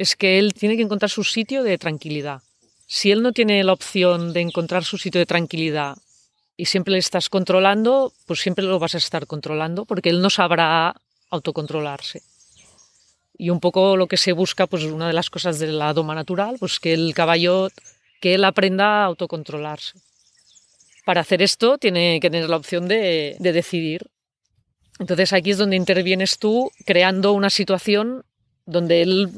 es que él tiene que encontrar su sitio de tranquilidad. Si él no tiene la opción de encontrar su sitio de tranquilidad y siempre le estás controlando, pues siempre lo vas a estar controlando porque él no sabrá autocontrolarse. Y un poco lo que se busca, pues una de las cosas de la doma natural, pues que el caballo, que él aprenda a autocontrolarse. Para hacer esto tiene que tener la opción de, de decidir. Entonces aquí es donde intervienes tú creando una situación donde él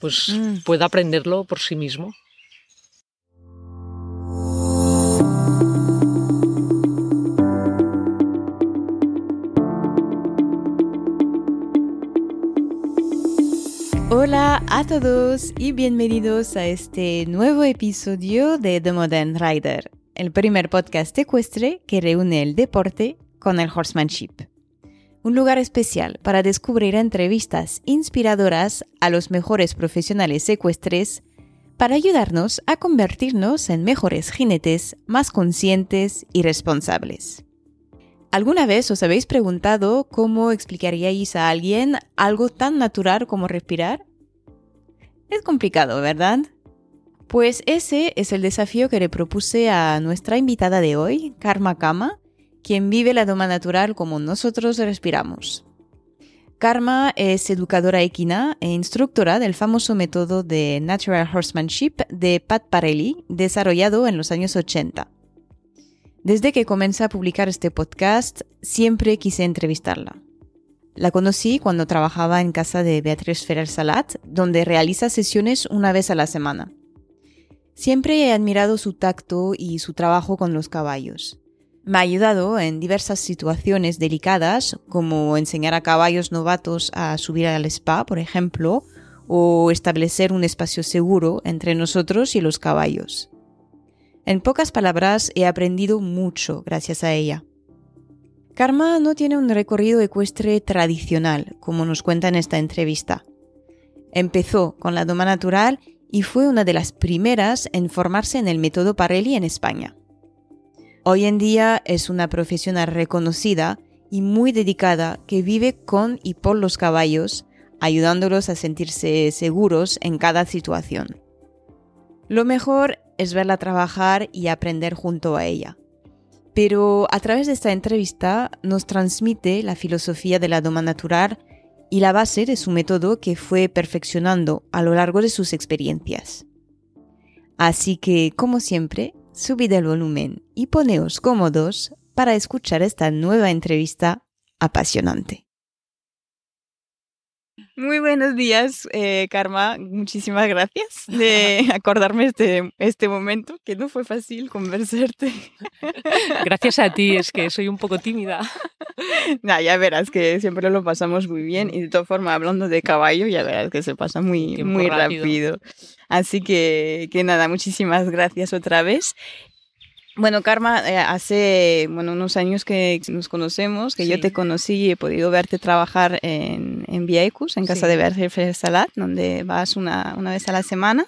pues Mm. pueda aprenderlo por sí mismo. Hola a todos y bienvenidos a este nuevo episodio de The Modern Rider, el primer podcast ecuestre que reúne el deporte con el horsemanship. Un lugar especial para descubrir entrevistas inspiradoras a los mejores profesionales ecuestres para ayudarnos a convertirnos en mejores jinetes más conscientes y responsables. ¿Alguna vez os habéis preguntado cómo explicaríais a alguien algo tan natural como respirar? Es complicado, ¿verdad? Pues ese es el desafío que le propuse a nuestra invitada de hoy, Karma Kama, quien vive la doma natural como nosotros respiramos. Karma es educadora equina e instructora del famoso método de Natural Horsemanship de Pat Parelli, desarrollado en los años 80. Desde que comencé a publicar este podcast, siempre quise entrevistarla. La conocí cuando trabajaba en casa de Beatriz Ferrer Salat, donde realiza sesiones una vez a la semana. Siempre he admirado su tacto y su trabajo con los caballos. Me ha ayudado en diversas situaciones delicadas, como enseñar a caballos novatos a subir al spa, por ejemplo, o establecer un espacio seguro entre nosotros y los caballos. En pocas palabras, he aprendido mucho gracias a ella. Karma no tiene un recorrido ecuestre tradicional, como nos cuenta en esta entrevista. Empezó con la doma natural y fue una de las primeras en formarse en el método Parelli en España. Hoy en día es una profesional reconocida y muy dedicada que vive con y por los caballos, ayudándolos a sentirse seguros en cada situación. Lo mejor es verla trabajar y aprender junto a ella. Pero a través de esta entrevista nos transmite la filosofía de la doma natural y la base de su método que fue perfeccionando a lo largo de sus experiencias. Así que, como siempre, subid el volumen y poneos cómodos para escuchar esta nueva entrevista apasionante. Muy buenos días, eh, Karma. Muchísimas gracias de acordarme este, este momento, que no fue fácil conversarte. Gracias a ti, es que soy un poco tímida. Nah, ya verás que siempre lo pasamos muy bien y de todas formas, hablando de caballo, ya verás que se pasa muy, Tiempo muy rápido. rápido. Así que, que nada, muchísimas gracias otra vez. Bueno, Karma, eh, hace bueno, unos años que nos conocemos, que yo te conocí y he podido verte trabajar en, en Viaecus, en casa Sí. de Beatriz Salat, donde vas una, una vez a la semana.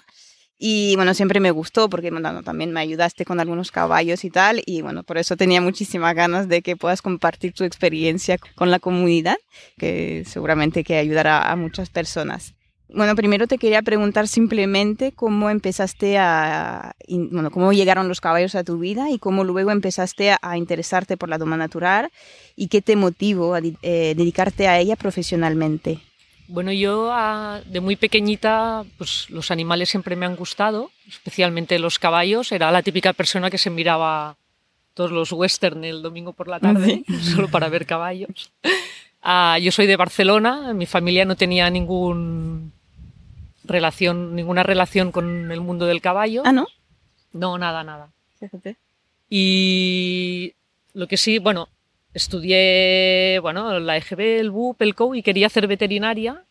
Y bueno, siempre me gustó porque bueno, también me ayudaste con algunos caballos y tal. Y bueno, por eso tenía muchísimas ganas de que puedas compartir tu experiencia con la comunidad, que seguramente que ayudará a muchas personas. Bueno, primero te quería preguntar simplemente cómo empezaste a, bueno, cómo llegaron los caballos a tu vida y cómo luego empezaste a, a interesarte por la doma natural y qué te motivó a eh, dedicarte a ella profesionalmente. Bueno, yo ah, de muy pequeñita, pues los animales siempre me han gustado, especialmente los caballos. Era la típica persona que se miraba todos los western el domingo por la tarde, solo para ver caballos. Ah, yo soy de Barcelona, mi familia no tenía ningún relación, ninguna relación con el mundo del caballo. Ah, ¿no? No, nada, nada. Fíjate. Y lo que sí, bueno, estudié bueno, la EGB, el BUP, el COU y quería hacer veterinaria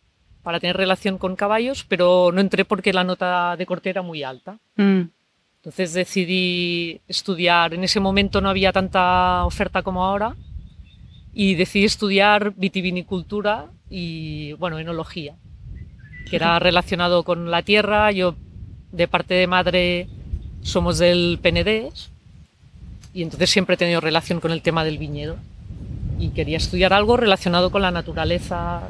para tener relación con caballos, pero no entré porque la nota de corte era muy alta. Mm, Entonces decidí estudiar, en ese momento no había tanta oferta como ahora, y decidí estudiar vitivinicultura y, bueno, enología, que era relacionado con la tierra. Yo, de parte de madre, somos del Penedés, y entonces siempre he tenido relación con el tema del viñedo. Y quería estudiar algo relacionado con la naturaleza.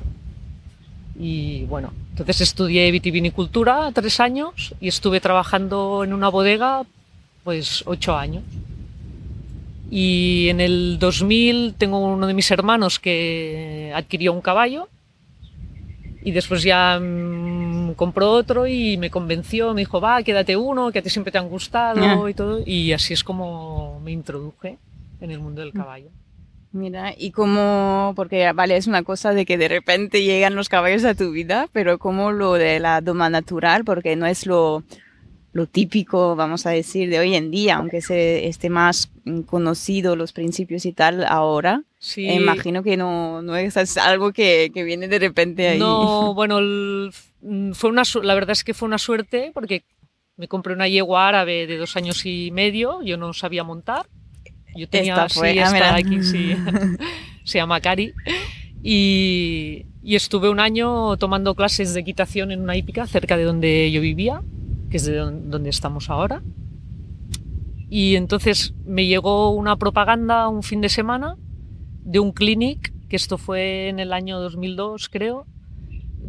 Y bueno, entonces estudié vitivinicultura tres años y estuve trabajando en una bodega pues ocho años. Y en el 2000 tengo uno de mis hermanos que adquirió un caballo y después ya mm, compró otro y me convenció, me dijo, va, quédate uno, que a ti siempre te han gustado y todo. Y así es como me introduje en el mundo del caballo. Mira, y cómo, porque vale, es una cosa de que de repente llegan los caballos a tu vida, pero como lo de la doma natural, porque no es lo, lo típico, vamos a decir, de hoy en día, aunque se esté más conocido los principios y tal ahora. Sí. imagino que no, no es algo que, que, viene de repente ahí. No, bueno, fue una, la verdad es que fue una suerte porque me compré una yegua árabe de dos años y medio, yo no sabía montar. Yo tenía esta fue, sí, esta aquí, sí. se llama Cari. Y, y estuve un año tomando clases de equitación en una hípica cerca de donde yo vivía que es de donde estamos ahora. Y entonces me llegó una propaganda un fin de semana de un clinic, que esto fue en el año 2002 creo,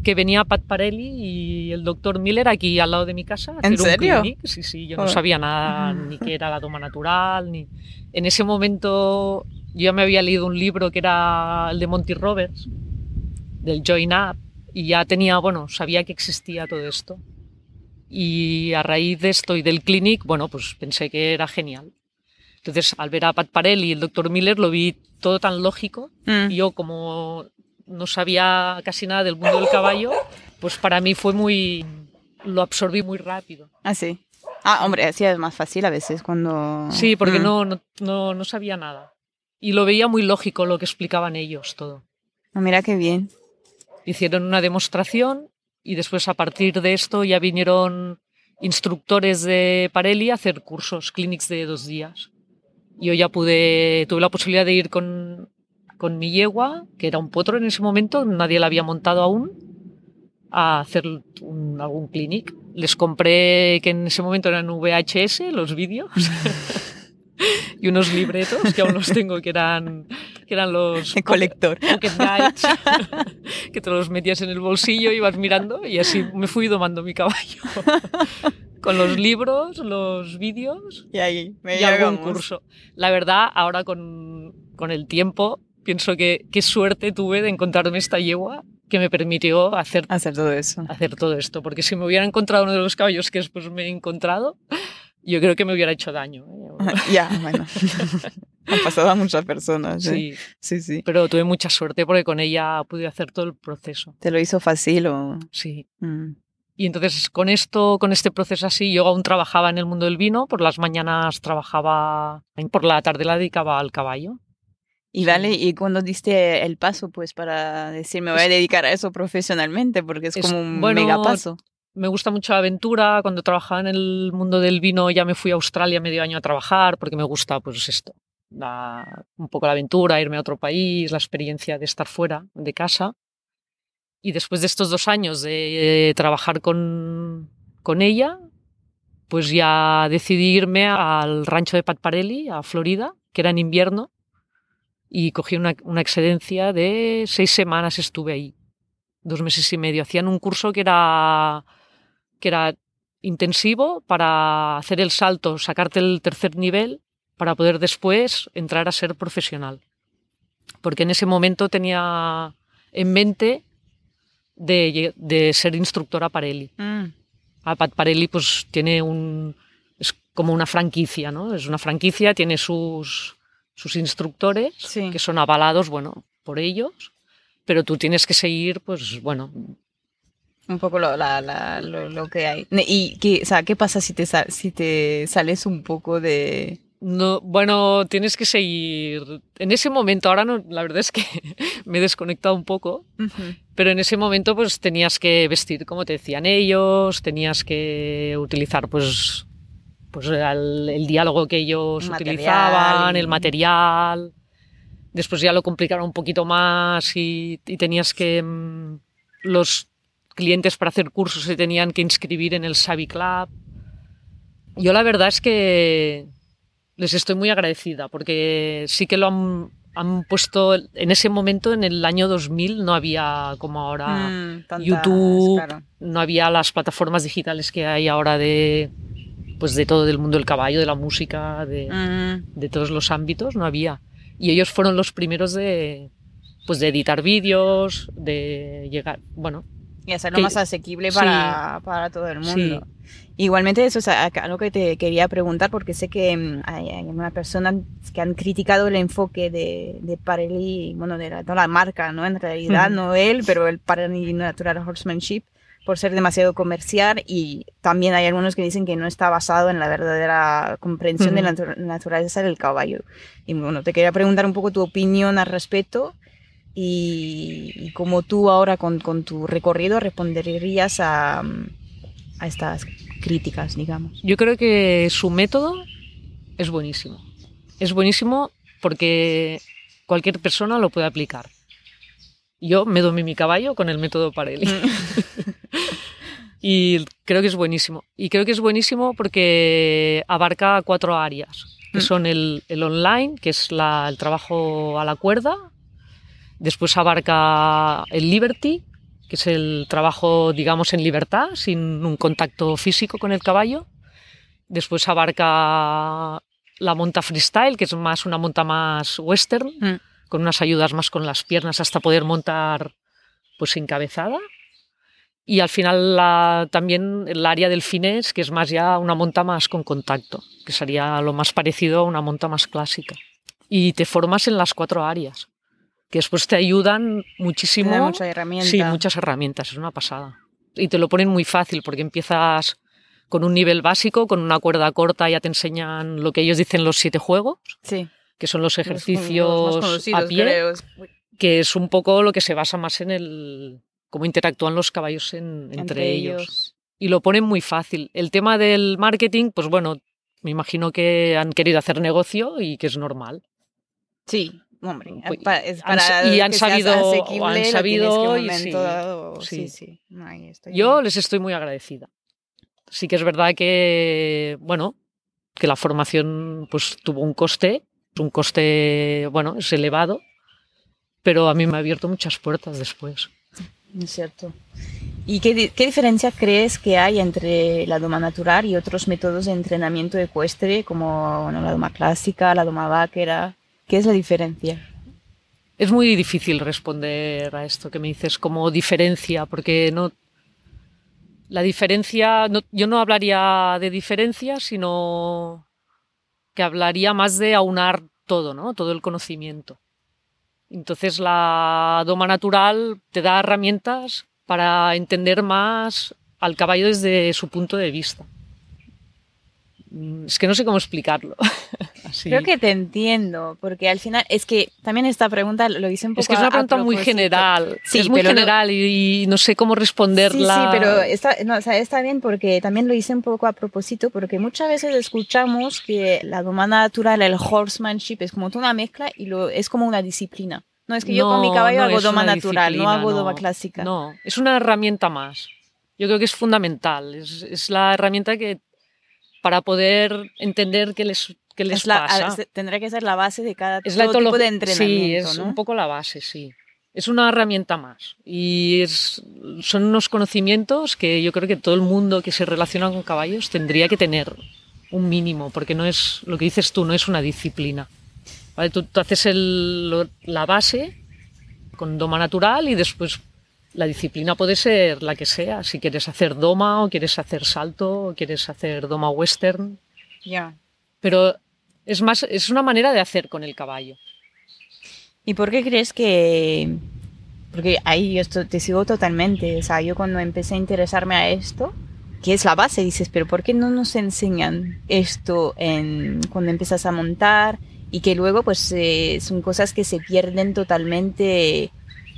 que venía Pat Parelli y el doctor Miller aquí al lado de mi casa. ¿En serio? Clinic. Sí, sí, yo no sabía nada, ni qué era la toma natural, ni... En ese momento yo ya me había leído un libro que era el de Monty Roberts, del Join Up, y ya tenía, bueno, sabía que existía todo esto. Y a raíz de esto y del clinic, bueno, pues pensé que era genial. Entonces, al ver a Pat Parell y el doctor Miller, lo vi todo tan lógico. Mm. Y yo, como no sabía casi nada del mundo del caballo, pues para mí fue muy. lo absorbí muy rápido. Ah, sí. Ah, hombre, así es más fácil a veces cuando. Sí, porque mm. no, no, no, sabía nada. Y lo veía muy lógico lo que explicaban ellos todo. Ah, mira qué bien. Hicieron una demostración y después a partir de esto ya vinieron instructores de Parelli a hacer cursos, clinics de dos días. Yo ya pude, tuve la posibilidad de ir con, con mi yegua, que era un potro en ese momento, nadie la había montado aún, a hacer algún clinic. Les compré, que en ese momento eran VHS, los vídeos. y unos libretos que aún los tengo que eran, que eran los de colector. Pocket guides, que te los metías en el bolsillo ibas mirando y así me fui domando mi caballo. con los libros, los vídeos y, ahí, me y algún curso. La verdad, ahora con, con el tiempo, pienso que qué suerte tuve de encontrarme esta yegua que me permitió hacer, hacer todo eso. Hacer todo esto, porque si me hubiera encontrado uno de los caballos que después me he encontrado, yo creo que me hubiera hecho daño. ¿eh? Ya, bueno. Han pasado a muchas personas. ¿eh? Sí. sí, sí. Pero tuve mucha suerte porque con ella pude hacer todo el proceso. ¿Te lo hizo fácil o...? Sí. Mm. Y entonces con esto, con este proceso así, yo aún trabajaba en el mundo del vino, por las mañanas trabajaba, por la tarde la dedicaba al caballo. Y vale, ¿y cuando diste el paso pues para decir me voy a dedicar a eso profesionalmente? Porque es, como un mega paso me gusta mucho la aventura. Cuando trabajaba en el mundo del vino ya me fui a Australia medio año a trabajar porque me gusta pues esto, un poco la aventura, irme a otro país, la experiencia de estar fuera de casa. Y después de estos dos años de trabajar con, con ella, pues ya decidí irme al rancho de Pat Parelli, a Florida, que era en invierno, y cogí una, una excedencia de seis semanas estuve ahí, dos meses y medio. Hacían un curso que era que era intensivo para hacer el salto, sacarte el tercer nivel para poder después entrar a ser profesional. Porque en ese momento tenía en mente de, de ser instructora Parelli. Mm. A Pat Parelli pues tiene un... es como una franquicia, ¿no? Es una franquicia, tiene sus, sus instructores que son avalados, bueno, por ellos, pero tú tienes que seguir, pues bueno, un poco lo, lo, que hay. ¿Y qué, o sea, qué pasa si te, si te sales un poco de...? No, bueno, tienes que seguir. En ese momento, ahora no, la verdad es que me he desconectado un poco, pero en ese momento pues tenías que vestir como te decían ellos, tenías que utilizar pues, pues el, diálogo que ellos utilizaban, el material. Después ya lo complicaron un poquito más y, y tenías que mm, los clientes para hacer cursos se tenían que inscribir en el Savi Club. Yo la verdad es que les estoy muy agradecida porque sí que lo han, han puesto, en ese momento, en el año 2000, no había como ahora Mm, tantas, YouTube, claro. no había las plataformas digitales que hay ahora de, pues de todo el mundo del caballo, de la música, de, Mm, de todos los ámbitos, no había. Y ellos fueron los primeros de, pues de editar vídeos, de llegar, bueno, y hacerlo Que- más asequible sí. para, para todo el Sí. mundo. Igualmente, eso es algo que te quería preguntar, porque sé que mm, hay, hay una persona que han criticado el enfoque de, de Parelli, bueno, de la, toda la marca, ¿no? En realidad, Ujú. no él, pero el Parelli Natural Horsemanship, por ser demasiado comercial. Y también hay algunos que dicen que no está basado en la verdadera comprensión de la naturaleza del caballo. Y bueno, te quería preguntar un poco tu opinión al respecto y, y cómo tú ahora con, con tu recorrido responderías a, a estas críticas, digamos. Yo creo que su método es buenísimo. Es buenísimo porque cualquier persona lo puede aplicar. Yo me domé mi caballo con el método Parelli. y creo que es buenísimo. Y creo que es buenísimo porque abarca cuatro áreas, que Mm. son el, el online, que es la- el trabajo a la cuerda. Después abarca el liberty, que es el trabajo, digamos, en libertad, sin un contacto físico con el caballo. Después abarca la monta freestyle, que es más una monta más western, Mm. con unas ayudas más con las piernas hasta poder montar pues encabezada. Y al final la- también el área del finés, que es más ya una monta más con contacto, que sería lo más parecido a una monta más clásica. Y te formas en las cuatro áreas, que después te ayudan muchísimo. Tiene mucha herramienta. Sí, muchas herramientas, es una pasada. Y te lo ponen muy fácil porque empiezas con un nivel básico, con una cuerda corta, ya te enseñan lo que ellos dicen los siete juegos, Sí. que son los ejercicios los más conocidos, a pie, creo. que es un poco lo que se basa más en el cómo interactúan los caballos en- entre, ellos. Y lo ponen muy fácil. El tema del marketing, pues bueno, me imagino que han querido hacer negocio y que es normal. Sí, hombre. Pues, pa- es han- para y han que seas sabido- asequible, han sabido que y sí, dado- sí. Sí. Ahí estoy Yo bien. les estoy muy agradecida. Sí que es verdad que, bueno, que la formación pues tuvo un coste, un coste, bueno, es elevado, pero a mí me ha abierto muchas puertas después. Es cierto. ¿Y qué, qué diferencia crees que hay entre la doma natural y otros métodos de entrenamiento ecuestre, como bueno, la doma clásica, la doma vaquera? ¿Qué es la diferencia? Es muy difícil responder a esto que me dices como diferencia, porque no. La diferencia, yo no hablaría de diferencia, sino que hablaría más de aunar todo, ¿no? Todo el conocimiento. Entonces la doma natural te da herramientas para entender más al caballo desde su punto de vista. Mm, Es que no sé cómo explicarlo. Así. Creo que te entiendo, porque al final es que también esta pregunta lo hice un poco Es que es una pregunta muy general. Sí, es muy pero no- general y, y no sé cómo Sí, responderla. sí, pero está, no, o sea, está bien porque también lo hice un poco a propósito, porque muchas veces escuchamos que la doma natural, el horsemanship, es como toda una mezcla y lo, es como una disciplina. No, es que yo con mi No, caballo no hago doma natural, no hago no. doma clásica. No, es una herramienta más. Yo creo que es fundamental. Es, es la herramienta que para poder entender qué les, qué les la- pasa. a- tendrá que ser la base de cada es la tipo de entrenamiento, Sí, es ¿no? un poco la base, sí. Es una herramienta más. Y es, son unos conocimientos que yo creo que todo el mundo que se relaciona con caballos tendría que tener un mínimo, porque no es lo que dices tú, no es una disciplina. ¿Vale? Tú, tú haces el- lo- la base con doma natural y después la disciplina puede ser la que sea. Si quieres hacer doma o quieres hacer salto o quieres hacer doma western. Ya. Pero es más, es una manera de hacer con el caballo. ¿Y por qué crees que.? Porque ahí yo te sigo totalmente. O sea, yo cuando empecé a interesarme a esto, que es la base, dices, pero ¿por qué no nos enseñan esto en, cuando empiezas a montar? Y que luego, pues, eh, son cosas que se pierden totalmente,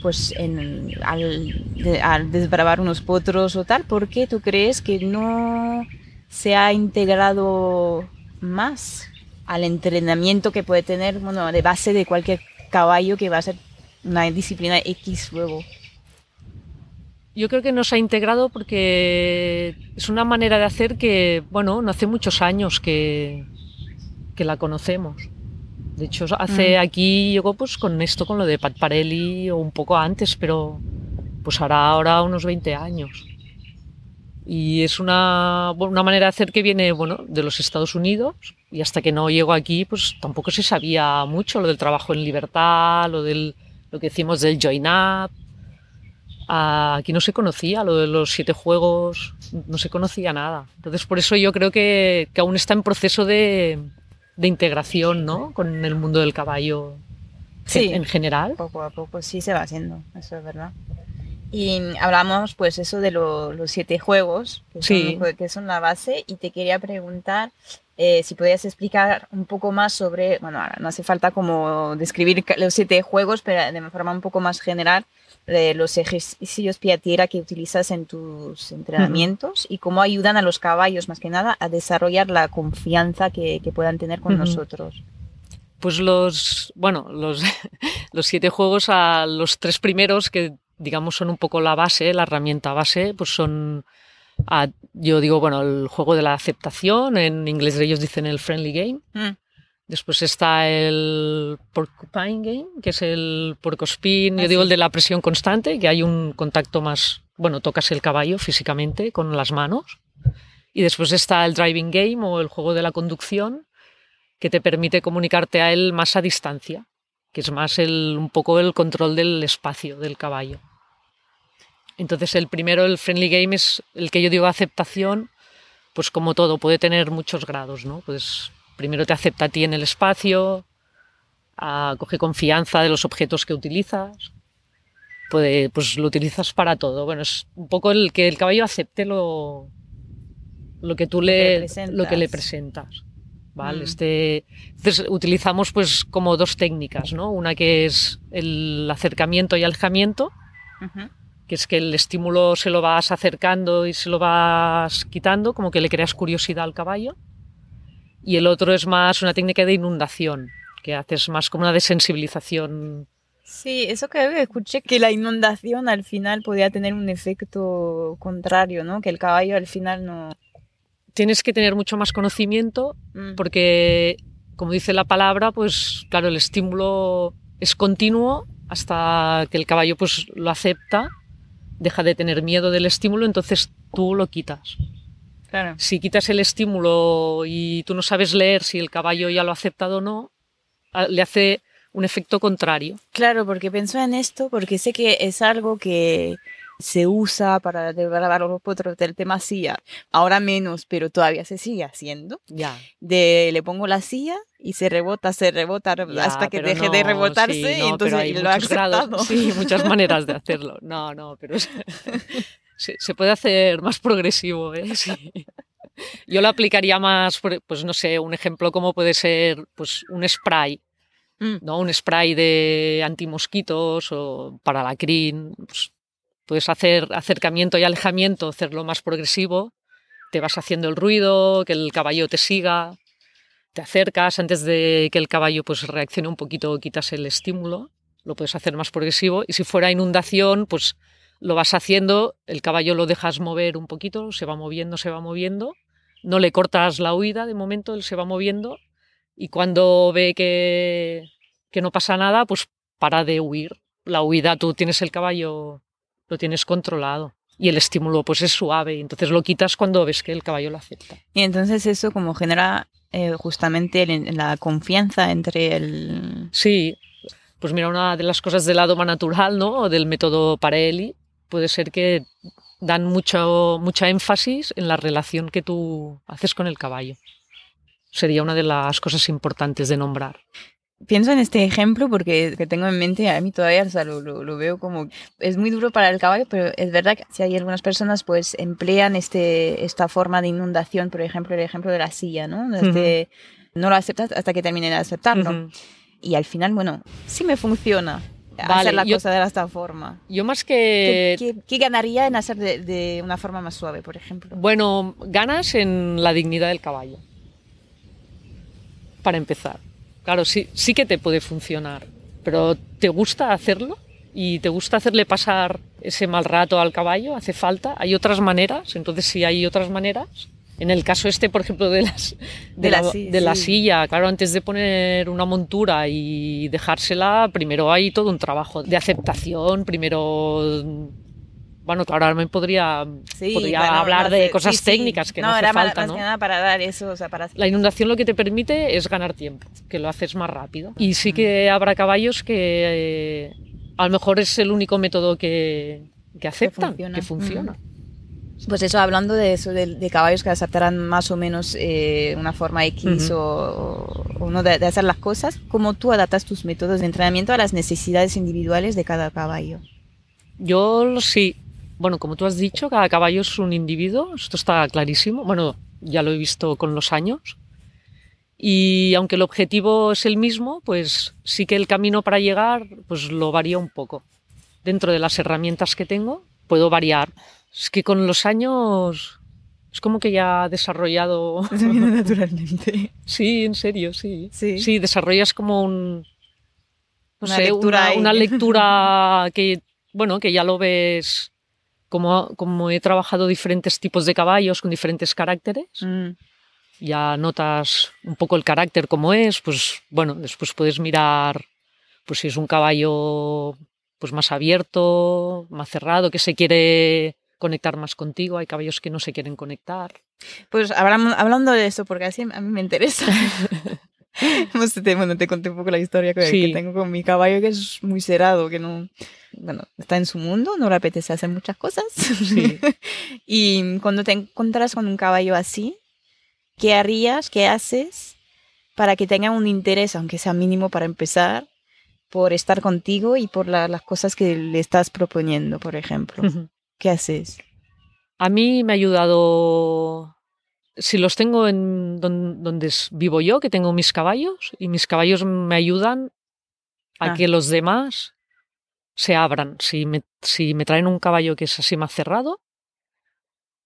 pues, en, al, de- al desbravar unos potros o tal. ¿Por qué tú crees que no se ha integrado más al entrenamiento que puede tener, bueno, de base de cualquier caballo que va a ser una disciplina X luego. Yo creo que nos ha integrado porque es una manera de hacer que, bueno, no hace muchos años que, que la conocemos. De hecho, hace aquí llegó pues con esto, con lo de Pat Parelli o un poco antes, pero pues hará ahora unos 20 años. Y es una, una manera de hacer que viene bueno, de los Estados Unidos y hasta que no llegó aquí pues tampoco se sabía mucho lo del trabajo en libertad, lo, del, lo que decimos del join up. Aquí no se conocía lo de los siete juegos, no se conocía nada. Entonces por eso yo creo que, que aún está en proceso de, de integración ¿no? con el mundo del caballo sí, en general. Poco a poco sí se va haciendo, eso es verdad. Y hablamos pues eso de los siete juegos, que, Sí. son, que son la base, y te quería preguntar eh, si podías explicar un poco más sobre, bueno, ahora no hace falta como describir los siete juegos, pero de forma un poco más general, los ejercicios pie a tierra que utilizas en tus entrenamientos y cómo ayudan a los caballos, más que nada, a desarrollar la confianza que, que puedan tener con nosotros. Pues los, bueno, los, los siete juegos, a los tres primeros, que digamos son un poco la base, la herramienta base, pues son, ah, yo digo, bueno, el juego de la aceptación, en inglés ellos dicen el friendly game. Mm. Después está el porcupine game, que es el porcospin, Ah, yo digo sí. el de la presión constante, que hay un contacto más, bueno, tocas el caballo físicamente con las manos. Y después está el driving game o el juego de la conducción, que te permite comunicarte a él más a distancia, que es más el, un poco el control del espacio del caballo. Entonces el primero, el friendly game, es el que yo digo aceptación, pues como todo, puede tener muchos grados, ¿no? Pues primero te acepta a ti en el espacio, ah, coge confianza de los objetos que utilizas, puede, pues lo utilizas para todo. Bueno, es un poco el que el caballo acepte lo, lo que tú le lo que le presentas. ¿Vale? Mm. Este, entonces utilizamos pues como dos técnicas, ¿no? Una que es el acercamiento y alejamiento, Ujú. que es que el estímulo se lo vas acercando y se lo vas quitando, como que le creas curiosidad al caballo. Y el otro es más una técnica de inundación, que haces más como una desensibilización. Sí, eso que escuché que la inundación al final podía tener un efecto contrario, ¿no? Que el caballo al final no... Tienes que tener mucho más conocimiento Mm. porque, como dice la palabra, pues claro, el estímulo es continuo hasta que el caballo pues lo acepta, deja de tener miedo del estímulo, entonces tú lo quitas. Claro. Si quitas el estímulo y tú no sabes leer si el caballo ya lo ha aceptado o no, le hace un efecto contrario. Claro, porque pienso en esto, porque sé que es algo que se usa para develar los potros del tema silla. Ahora menos, pero todavía se sigue haciendo. Ya. De le pongo la silla y se rebota, se rebota Ya, hasta que deje de rebotarse sí, y entonces hay lo ha muchos grados, sí, muchas maneras de hacerlo. No, no, pero se, se puede hacer más progresivo, ¿eh? Sí. Yo lo aplicaría más, pues no sé, un ejemplo como puede ser pues un spray, Mm. ¿no? Un spray de antimosquitos o para la crin. Pues, puedes hacer acercamiento y alejamiento, hacerlo más progresivo. Te vas haciendo el ruido, que el caballo te siga. Te acercas antes de que el caballo pues reaccione un poquito, quitas el estímulo. Lo puedes hacer más progresivo. Y si fuera inundación, pues lo vas haciendo, el caballo lo dejas mover un poquito, se va moviendo, se va moviendo. No le cortas la huida de momento, él se va moviendo y cuando ve que, que no pasa nada, pues para de huir. La huida, tú tienes el caballo, lo tienes controlado y el estímulo pues es suave, y entonces lo quitas cuando ves que el caballo lo acepta. Y entonces eso como genera eh, justamente el- la confianza entre el... Sí, pues mira, una de las cosas del lado más natural, ¿no? O del método Parelli, puede ser que dan mucho, mucha énfasis en la relación que tú haces con el caballo. Sería una de las cosas importantes de nombrar. Pienso en este ejemplo porque que tengo en mente, a mí todavía o sea, lo, lo- lo veo como... Es muy duro para el caballo, pero es verdad que si hay algunas personas pues emplean este, esta forma de inundación, por ejemplo, el ejemplo de la silla, ¿no? Desde- No lo aceptas hasta que termine de aceptarlo. Ujú. Y al final, bueno, sí me funciona Vale, hacer la yo- cosa de esta forma. Yo más ¿Qué, que... qué- qué ganaría en hacer de, de una forma más suave, por ejemplo? Bueno, ganas en la dignidad del caballo. Para empezar. Claro, sí, sí que te puede funcionar, pero ¿te gusta hacerlo? ¿Y te gusta hacerle pasar ese mal rato al caballo? ¿Hace falta? ¿Hay otras maneras? Entonces, si hay otras maneras, En el caso este, por ejemplo, de, las, de, De la de la sí. silla, claro, antes de poner una montura y dejársela, primero hay todo un trabajo de aceptación, primero... Bueno, claro, ahora me podría, Sí, podría no- hablar no de cosas sí, sí. técnicas que no, hace era más- falta, más ¿no? que nada para dar eso, o sea, para La inundación lo que te permite es ganar tiempo, que lo haces más rápido. Y sí que habrá caballos que eh, a lo mejor es el único método que, que aceptan, funciona. que funciona. Pues eso, hablando de eso, de, de caballos que aceptarán más o menos eh, una forma X o, o no de, de hacer las cosas, ¿cómo tú adaptas tus métodos de entrenamiento a las necesidades individuales de cada caballo? Yo sí, bueno, como tú has dicho, cada caballo es un individuo, esto está clarísimo. Bueno, ya lo he visto con los años. Y aunque el objetivo es el mismo, pues sí que el camino para llegar pues lo varía un poco. Dentro de las herramientas que tengo, puedo variar. Es que con los años es como que ya he desarrollado naturalmente. Sí, en serio, sí. Sí. desarrollas como un. No Una sé, lectura una lectura que, bueno, que ya lo ves. Como, como he trabajado diferentes tipos de caballos con diferentes caracteres, Mm, ya notas un poco el carácter como es, pues bueno, después puedes mirar pues si es un caballo pues más abierto, más cerrado, que se quiere conectar más contigo, hay caballos que no se quieren conectar. Pues hablando de eso, porque así a mí me interesa. Hemos- te, bueno, te conté un poco la historia que, Sí. que tengo con mi caballo, que es muy cerrado, que no, bueno, está en su mundo, no le apetece hacer muchas cosas. Sí. y cuando te encuentras con un caballo así, ¿qué harías, qué haces para que tenga un interés, aunque sea mínimo para empezar, por estar contigo y por la- las cosas que le estás proponiendo, por ejemplo? ¿Qué haces? A mí me ha ayudado, si los tengo en don- donde vivo yo, que tengo mis caballos, y mis caballos me ayudan a Ah. que los demás se abran. Si me, si me traen un caballo que es así más cerrado,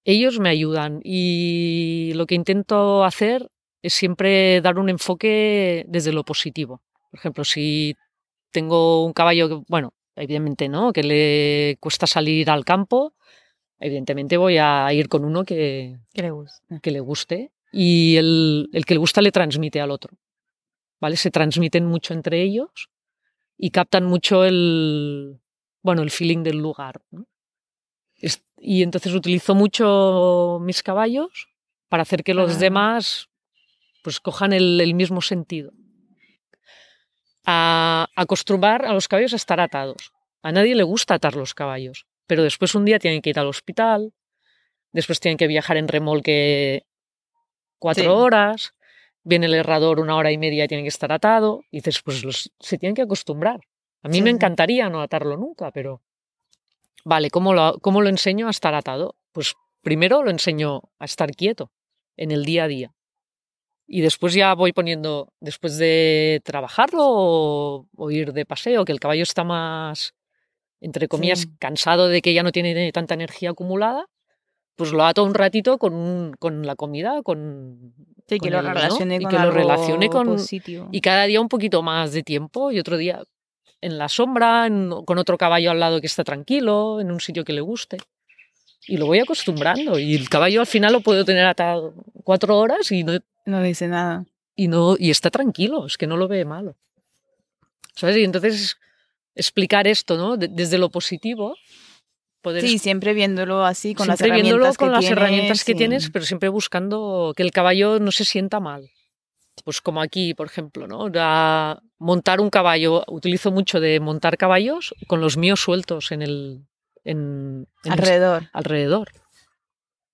ellos me ayudan. Y lo que intento hacer es siempre dar un enfoque desde lo positivo. Por ejemplo, si tengo un caballo que, bueno, evidentemente no, que le cuesta salir al campo, evidentemente voy a ir con uno que, ¿Qué le gusta? que le guste y el, el que le gusta le transmite al otro. ¿Vale? Se transmiten mucho entre ellos y captan mucho el, bueno, el feeling del lugar. y entonces utilizo mucho mis caballos para hacer que los Ah. demás pues cojan el, el mismo sentido. A acostumbrar a los caballos a estar atados. A nadie le gusta atar los caballos, pero después un día tienen que ir al hospital, después tienen que viajar en remolque cuatro Sí. horas, viene el herrador una hora y media y tienen que estar atado, y dices, pues los- se tienen que acostumbrar. A mí Sí, me encantaría no atarlo nunca, pero... Vale, ¿cómo lo, ¿cómo lo enseño a estar atado? Pues primero lo enseño a estar quieto en el día a día. Y después ya voy poniendo, después de trabajarlo o, o ir de paseo, que el caballo está más, entre comillas, Sí. cansado de que ya no tiene tanta energía acumulada, pues lo ato un ratito con, un- con la comida, con... Sí, con que lo relacione Y con que lo relacione con- positivo. Y cada día un poquito más de tiempo y otro día en la sombra, en- con otro caballo al lado que está tranquilo, en un sitio que le guste. Y lo voy acostumbrando. Y el caballo al final lo puedo tener atado cuatro horas y no, No dice nada. y no y está tranquilo, es que no lo ve malo. ¿Sabes? Y entonces explicar esto, ¿no? De- desde lo positivo, poder Sí, siempre viéndolo así, con las siempre herramientas viéndolo con que las tienes herramientas que tienes, pero siempre buscando que el caballo no se sienta mal. Pues como aquí, por ejemplo, ¿no? Da- montar un caballo, utilizo mucho de montar caballos con los míos sueltos en el en, en el- alrededor. alrededor,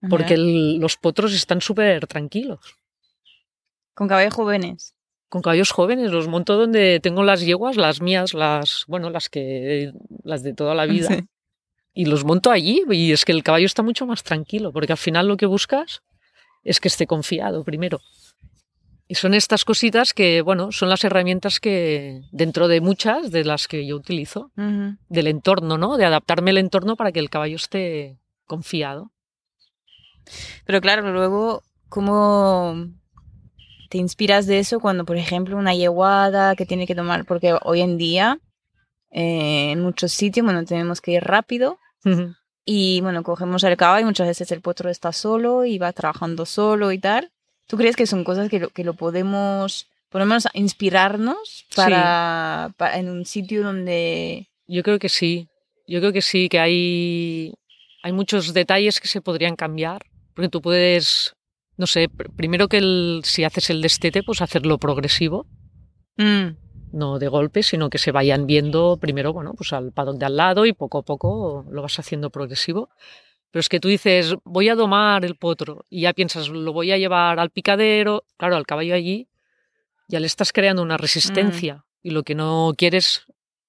porque el- los potros están súper tranquilos. Con caballos jóvenes. Con caballos jóvenes los monto donde tengo las yeguas, las mías, las bueno, las que las de toda la vida. Sí. y los monto allí y es que el caballo está mucho más tranquilo, porque al final lo que buscas es que esté confiado primero. Y son estas cositas que, bueno, son las herramientas que, dentro de muchas de las que yo utilizo, del entorno, ¿no? De adaptarme al entorno para que el caballo esté confiado. Pero claro, luego, ¿cómo te inspiras de eso cuando, por ejemplo, una yeguada que tiene que tomar? Porque hoy en día, eh, en muchos sitios, bueno, tenemos que ir rápido y bueno, cogemos el caballo y muchas veces el potro está solo y va trabajando solo y tal. ¿Tú crees que son cosas que lo, que lo podemos, por lo menos, inspirarnos para, para, en un sitio donde... Yo creo que sí, yo creo que sí, que hay, hay muchos detalles que se podrían cambiar, porque tú puedes, no sé, primero que el, si haces el destete, pues hacerlo progresivo. Mm no de golpe, sino que se vayan viendo primero, bueno, pues al paddock de al lado y poco a poco lo vas haciendo progresivo. Pero es que tú dices, voy a domar el potro y ya piensas, lo voy a llevar al picadero, claro, al caballo allí, ya le estás creando una resistencia Mm. y lo que no quieres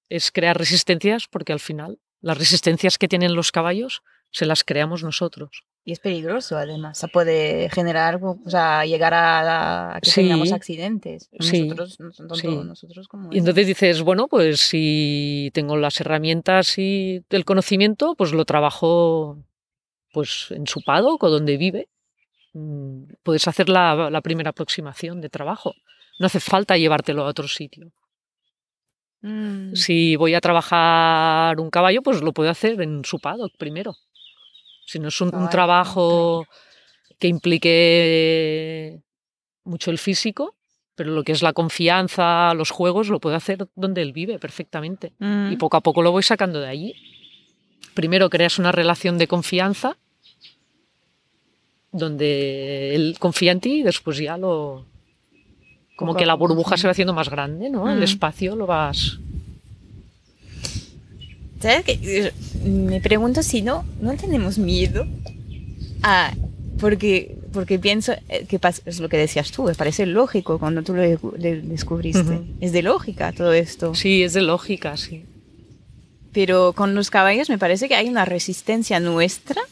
es crear resistencias porque al final las resistencias que tienen los caballos se las creamos nosotros. Y es peligroso, además. O sea, puede generar, o sea, llegar a, a que Sí. tengamos accidentes. Sí. Nosotros, Sí. nosotros como Y entonces dices, bueno, pues si tengo las herramientas y el conocimiento, pues lo trabajo pues en su paddock o donde vive. Mm, Puedes hacer la, la primera aproximación de trabajo. No hace falta llevártelo a otro sitio. Mm. Si voy a trabajar un caballo, pues lo puedo hacer en su paddock primero. Si no es un, trabajo que implique mucho el físico, pero lo que es la confianza, los juegos, lo puedo hacer donde él vive perfectamente. Mm. Y poco a poco lo voy sacando de allí. Primero creas una relación de confianza donde él confía en ti y después ya lo... Como Poco que la burbuja se va haciendo más grande, ¿no? El Mm. espacio lo vas... ¿Sabes qué? Me pregunto si no, no tenemos miedo a... Porque, porque pienso eh, que es lo que decías tú, me parece lógico cuando tú lo descubriste. Ujú. Es de lógica todo esto. Sí, es de lógica, sí. Pero con los caballos me parece que hay una resistencia nuestra,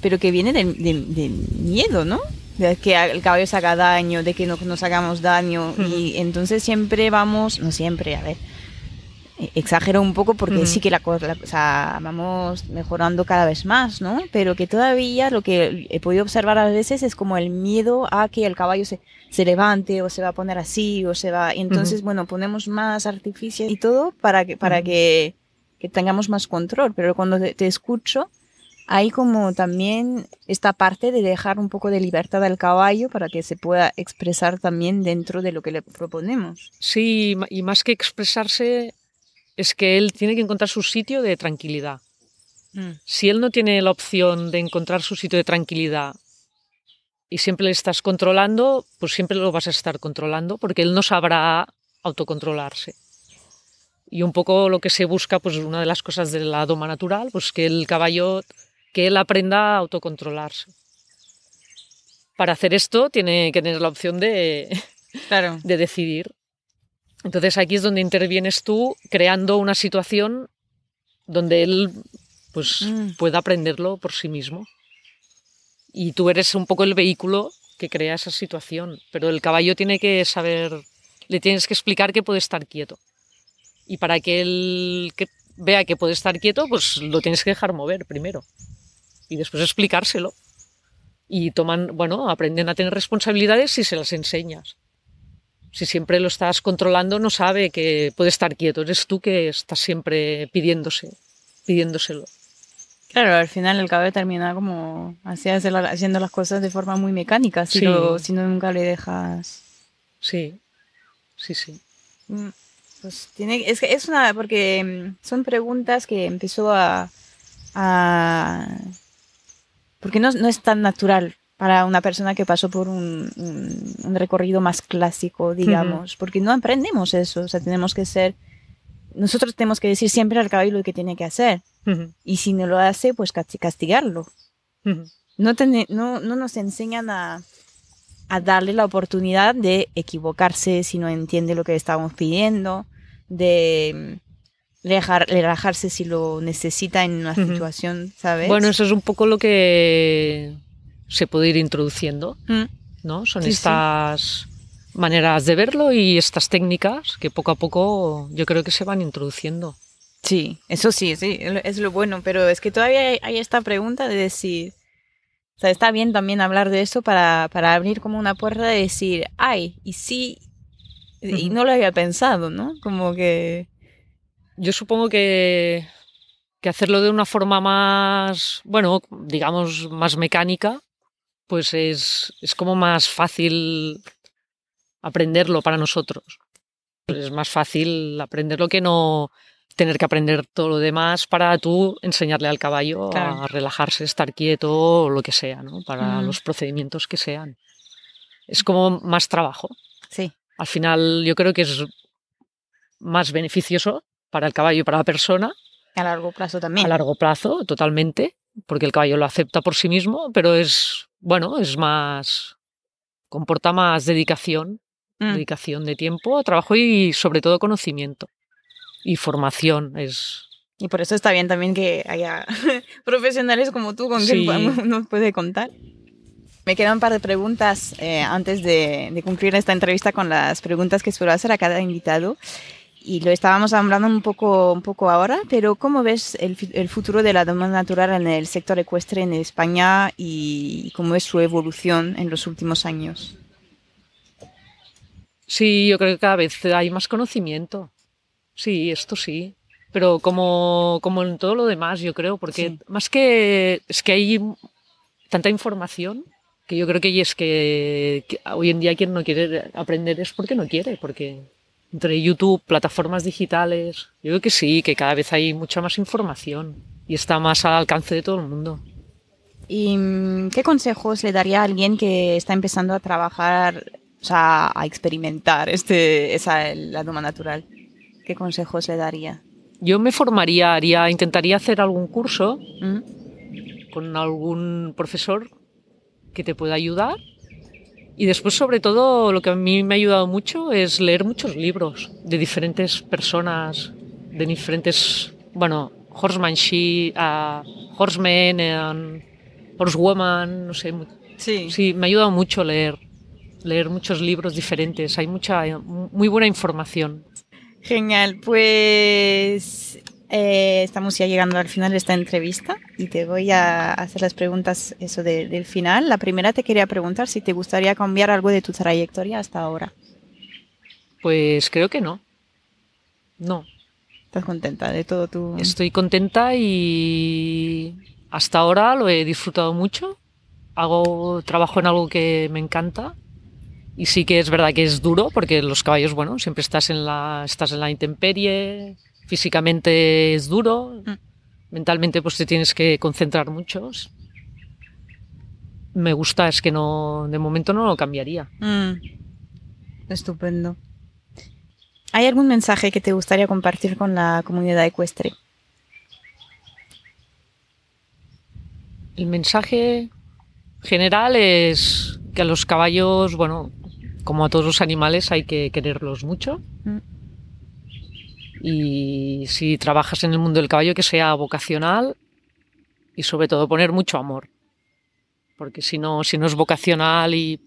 pero que viene del de, de miedo, ¿no? De que el caballo se haga daño, de que no nos hagamos daño. Y entonces siempre vamos, no siempre, a ver, eh, exagero un poco porque sí que la cosa, o sea, vamos mejorando cada vez más, ¿no? Pero que todavía lo que he podido observar a veces es como el miedo a que el caballo se, se levante o se va a poner así o se va... Y entonces, bueno, ponemos más artificios y todo para que, para que, que tengamos más control. Pero cuando te, te escucho, hay como también esta parte de dejar un poco de libertad al caballo para que se pueda expresar también dentro de lo que le proponemos. Sí, y más que expresarse, es que él tiene que encontrar su sitio de tranquilidad. Si él no tiene la opción de encontrar su sitio de tranquilidad y siempre le estás controlando, pues siempre lo vas a estar controlando porque él no sabrá autocontrolarse. Y un poco lo que se busca, pues una de las cosas de la doma natural, pues que el caballo, que él aprenda a autocontrolarse. Para hacer esto tiene que tener la opción de, Claro. de decidir. Entonces aquí es donde intervienes tú creando una situación donde él pues Mm. pueda aprenderlo por sí mismo. Y tú eres un poco el vehículo que crea esa situación, pero el caballo tiene que saber, le tienes que explicar que puede estar quieto. Y para que él que vea que puede estar quieto, pues lo tienes que dejar mover primero. Y después explicárselo. Y toman, bueno, aprenden a tener responsabilidades si se las enseñas. Si siempre lo estás controlando, no sabe que puede estar quieto. Eres tú que estás siempre pidiéndose, pidiéndoselo. Claro, al final el caballo termina como así haciendo las cosas de forma muy mecánica, si, Sí. lo- si no nunca le dejas. Sí, sí, sí. Mm, Pues tiene, es que es una, porque mm, son preguntas que empezó a, a porque no, no es tan natural para una persona que pasó por un, un- un recorrido más clásico, digamos, porque no aprendemos eso, o sea, tenemos que ser, nosotros tenemos que decir siempre al caballo lo que tiene que hacer, Ujú, y si no lo hace, pues casti- castigarlo. ujú. no, tene- no, no nos enseñan a, a darle la oportunidad de equivocarse si no entiende lo que le estamos pidiendo, de mm, dejar, relajarse si lo necesita en una situación, ¿sabes? Bueno, eso es un poco lo que se puede ir introduciendo, Mm, ¿no? Son Sí, sí. estas maneras de verlo y estas técnicas que poco a poco yo creo que se van introduciendo. Sí, eso sí, sí, es lo bueno, pero es que todavía hay, esta pregunta de decir, o sea, está bien también hablar de eso para, para abrir como una puerta de decir, ay, y sí, y no lo había pensado, ¿no? Como que... Yo supongo que que hacerlo de una forma más, bueno, digamos, más mecánica, pues es, es como más fácil aprenderlo para nosotros. Es más fácil aprenderlo que no tener que aprender todo lo demás para tú enseñarle al caballo Claro. a relajarse, estar quieto o lo que sea, ¿no? Para Mm. los procedimientos que sean. Es como más trabajo. Sí. Al final yo creo que es más beneficioso para el caballo y para la persona A largo plazo también. a largo plazo, totalmente, porque el caballo lo acepta por sí mismo, pero es, bueno, es más, comporta más dedicación, Mm. dedicación de tiempo, trabajo y sobre todo conocimiento y formación. Es, Y por eso está bien también que haya profesionales como tú con Sí. quien nos puede contar. Me quedan un par de preguntas eh, antes de, de concluir esta entrevista con las preguntas que suelo hacer a cada invitado. Y lo estábamos hablando un poco, un poco ahora, pero ¿cómo ves el, el futuro de la domanda natural en el sector ecuestre en España y cómo es su evolución en los últimos años? sí, yo creo que cada vez hay más conocimiento. Sí, esto sí. Pero como, como en todo lo demás, yo creo, porque Sí. más que es que hay tanta información que yo creo que es que, que hoy en día quien no quiere aprender es porque no quiere, porque entre YouTube, plataformas digitales, yo creo que sí, que cada vez hay mucha más información y está más al alcance de todo el mundo. ¿Y mm, qué consejos le daría a alguien que está empezando a trabajar, o sea, a experimentar este, esa, la doma natural? ¿Qué consejos le daría? Yo me formaría, haría, intentaría hacer algún curso ¿Mm? con algún profesor que te pueda ayudar. Y después, sobre todo, lo que a mí me ha ayudado mucho es leer muchos libros de diferentes personas, de diferentes, bueno, horsemanship, uh, horsemen, and horsewoman, no sé. Sí. Sí, me ha ayudado mucho leer, leer muchos libros diferentes. Hay mucha, muy buena información. Genial, pues eh, estamos ya llegando al final de esta entrevista y te voy a hacer las preguntas eso de- del final. La primera te quería preguntar si te gustaría cambiar algo de tu trayectoria hasta ahora. Pues creo que no. No. ¿Estás contenta de todo tu...? Estoy contenta y hasta ahora lo he disfrutado mucho. Hago trabajo en algo que me encanta y sí que es verdad que es duro porque los caballos, bueno, siempre estás en la estás en la intemperie, físicamente es duro, Mm. mentalmente pues te tienes que concentrar mucho. Me gusta, es que no de momento no lo cambiaría. Mm, Estupendo. ¿Hay algún mensaje que te gustaría compartir con la comunidad ecuestre? El mensaje general es que a los caballos, bueno, como a todos los animales, hay que quererlos mucho. Mm. Y si trabajas en el mundo del caballo, que sea vocacional y sobre todo poner mucho amor. Porque si no, si no es vocacional y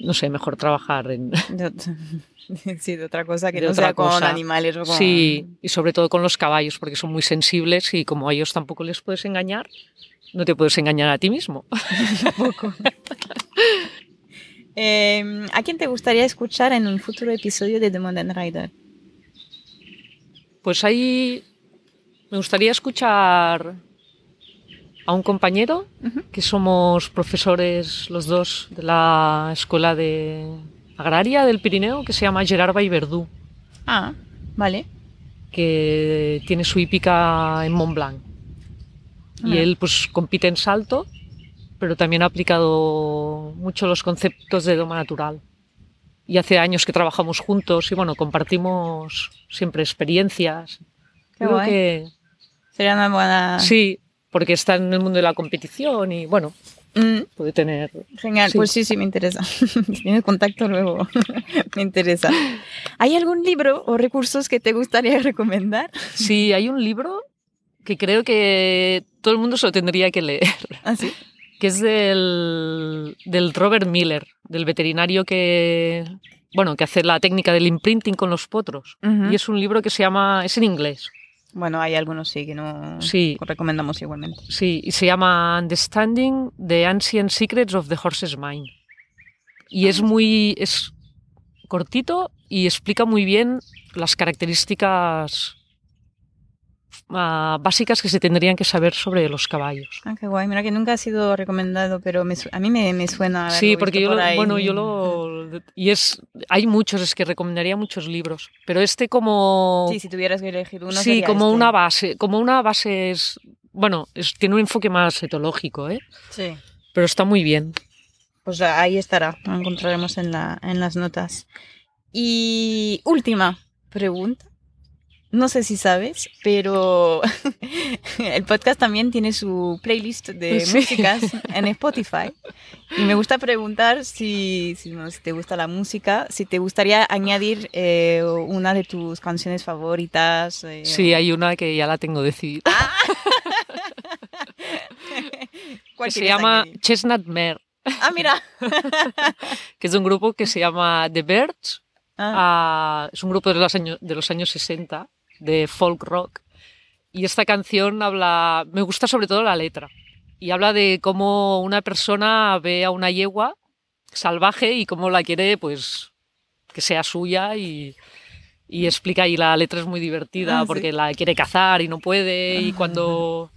no sé, mejor trabajar en sí, de otra cosa que De no otra sea con animales o con... Sí, y sobre todo con los caballos, porque son muy sensibles y como a ellos tampoco les puedes engañar, no te puedes engañar a ti mismo. Tampoco. Eh, ¿A quién te gustaría escuchar en un futuro episodio de The Modern Rider? Pues ahí me gustaría escuchar a un compañero, que somos profesores los dos de la Escuela de Agraria del Pirineo, que se llama Gerard Verdú, Ah, vale. que tiene su hípica en Mont Blanc. Y él pues compite en salto, pero también ha aplicado mucho los conceptos de doma natural. Y hace años que trabajamos juntos y bueno, compartimos siempre experiencias. Qué Creo guay. que Sería una buena... sí, porque está en el mundo de la competición y bueno, Mm, puede tener. genial, Sí. pues sí, sí, me interesa. Tienes contacto luego, me interesa. ¿Hay algún libro o recursos que te gustaría recomendar? Sí, hay un libro que creo que todo el mundo se lo tendría que leer, ¿Ah, sí? Que es del, del Robert Miller, del veterinario que, bueno, que hace la técnica del imprinting con los potros. Y es un libro que se llama, es en inglés, Bueno, hay algunos sí que no Sí. recomendamos igualmente. sí, y se llama Understanding the Ancient Secrets of the Horse's Mind. Y es muy, es cortito y explica muy bien las características ah, básicas que se tendrían que saber sobre los caballos. Ah, qué guay. Mira que nunca ha sido recomendado, pero me a mí me, me suena. Sí, porque yo, por lo- bueno, yo lo... Y es... Hay muchos, es que recomendaría muchos libros, pero este como... Sí, si tuvieras que elegir uno. Sí, como este. una base, como una base es... Bueno, es- tiene un enfoque más etológico, ¿eh? Sí. Pero está muy bien. Pues ahí estará, lo encontraremos en, la, en las notas. Y última pregunta. No sé si sabes, pero el podcast también tiene su playlist de Sí. músicas en Spotify. Y me gusta preguntar si, si, no, si te gusta la música, si te gustaría añadir eh, una de tus canciones favoritas. eh, Sí, hay una que ya la tengo decidida. ¿cuál que se llama añadir? Chestnut Mare, Ah, mira. que es un grupo que se llama The Birds. Ah, Ah, es un grupo de los, años, de los años 60, de folk rock. Y esta canción habla, me gusta sobre todo la letra. Y habla de cómo una persona ve a una yegua salvaje y cómo la quiere, pues, que sea suya y, y explica, y la letra es muy divertida Ah, sí. porque la quiere cazar y no puede, y cuando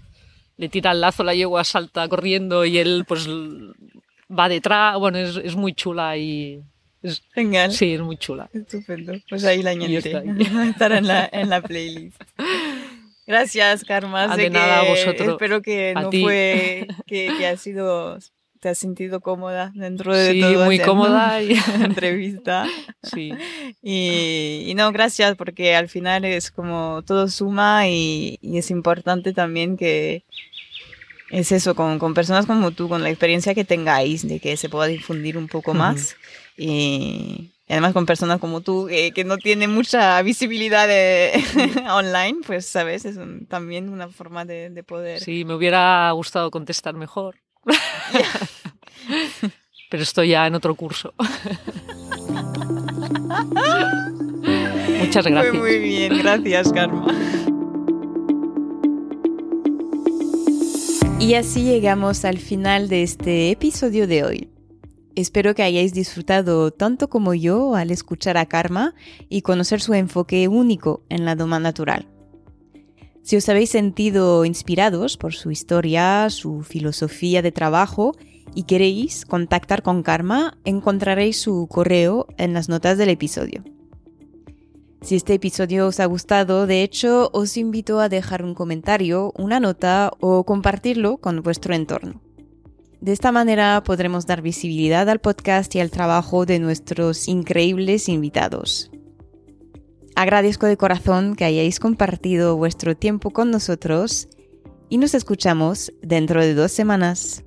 le tira el lazo la yegua salta corriendo y él pues va detrás, bueno, es, es muy chula y... es- genial. sí, es muy chula. Estupendo. Pues ahí la añadiré. ahí. Estará en la, en la playlist. Gracias, Karma. Ah, de nada, a vosotros. Espero que A no ti. fue que, que has sido te has sentido cómoda dentro de Sí, todo muy cómoda y- entrevista Sí, y, y no gracias porque al final es como todo suma y, y es importante también que es eso con, con personas como tú con la experiencia que tengáis de que se pueda difundir un poco más y, y además con personas como tú eh, que no tienen mucha visibilidad de- online pues sabes es un- también una forma de, de poder sí, me hubiera gustado contestar mejor. Pero estoy ya en otro curso. Muchas gracias. Fue muy bien, gracias, Karma. Y así llegamos al final de este episodio de hoy. Espero que hayáis disfrutado tanto como yo al escuchar a Karma y conocer su enfoque único en la doma natural. Si os habéis sentido inspirados por su historia, su filosofía de trabajo y queréis contactar con Karma, encontraréis su correo en las notas del episodio. Si este episodio os ha gustado, de hecho, os invito a dejar un comentario, una nota o compartirlo con vuestro entorno. De esta manera podremos dar visibilidad al podcast y al trabajo de nuestros increíbles invitados. Agradezco de corazón que hayáis compartido vuestro tiempo con nosotros y nos escuchamos dentro de dos semanas.